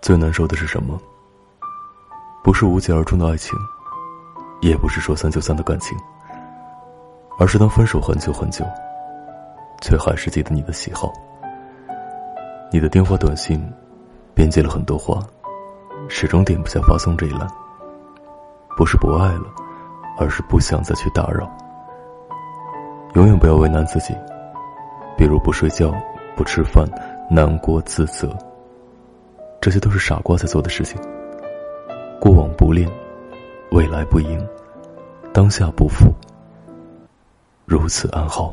最难受的是什么？不是无疾而终的爱情，也不是说散就散的感情，而是当分手很久很久，却还是记得你的喜好。你的电话、短信，编辑了很多话，始终点不下发送这一栏。不是不爱了，而是不想再去打扰。永远不要为难自己，比如不睡觉、不吃饭、难过、自责。这些都是傻瓜在做的事情。过往不恋，未来不迎，当下不负，如此安好。